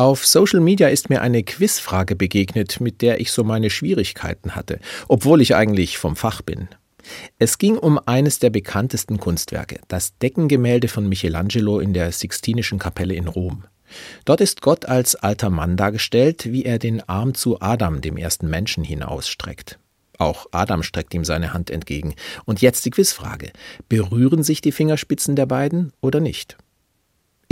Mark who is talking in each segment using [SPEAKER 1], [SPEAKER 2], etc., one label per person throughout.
[SPEAKER 1] Auf Social Media ist mir eine Quizfrage begegnet, mit der ich so meine Schwierigkeiten hatte, obwohl ich eigentlich vom Fach bin. Es ging um eines der bekanntesten Kunstwerke, das Deckengemälde von Michelangelo in der Sixtinischen Kapelle in Rom. Dort ist Gott als alter Mann dargestellt, wie er den Arm zu Adam, dem ersten Menschen, hinausstreckt. Auch Adam streckt ihm seine Hand entgegen. Und jetzt die Quizfrage. Berühren sich die Fingerspitzen der beiden oder nicht?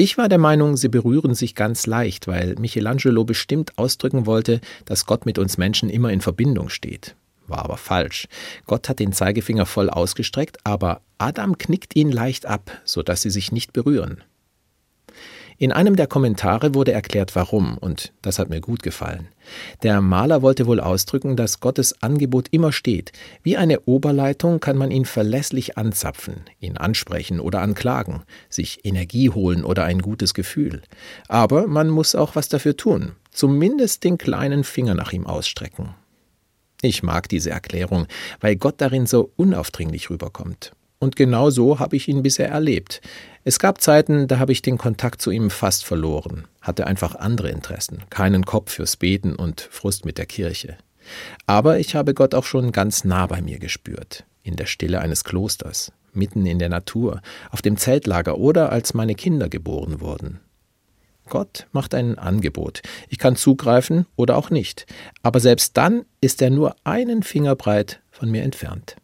[SPEAKER 1] Ich war der Meinung, sie berühren sich ganz leicht, weil Michelangelo bestimmt ausdrücken wollte, dass Gott mit uns Menschen immer in Verbindung steht. War aber falsch. Gott hat den Zeigefinger voll ausgestreckt, aber Adam knickt ihn leicht ab, sodass sie sich nicht berühren. In einem der Kommentare wurde erklärt, warum, und das hat mir gut gefallen. Der Maler wollte wohl ausdrücken, dass Gottes Angebot immer steht. Wie eine Oberleitung kann man ihn verlässlich anzapfen, ihn ansprechen oder anklagen, sich Energie holen oder ein gutes Gefühl. Aber man muss auch was dafür tun, zumindest den kleinen Finger nach ihm ausstrecken. Ich mag diese Erklärung, weil Gott darin so unaufdringlich rüberkommt. Und genau so habe ich ihn bisher erlebt. Es gab Zeiten, da habe ich den Kontakt zu ihm fast verloren, hatte einfach andere Interessen, keinen Kopf fürs Beten und Frust mit der Kirche. Aber ich habe Gott auch schon ganz nah bei mir gespürt, in der Stille eines Klosters, mitten in der Natur, auf dem Zeltlager oder als meine Kinder geboren wurden. Gott macht ein Angebot. Ich kann zugreifen oder auch nicht. Aber selbst dann ist er nur einen Finger breit von mir entfernt.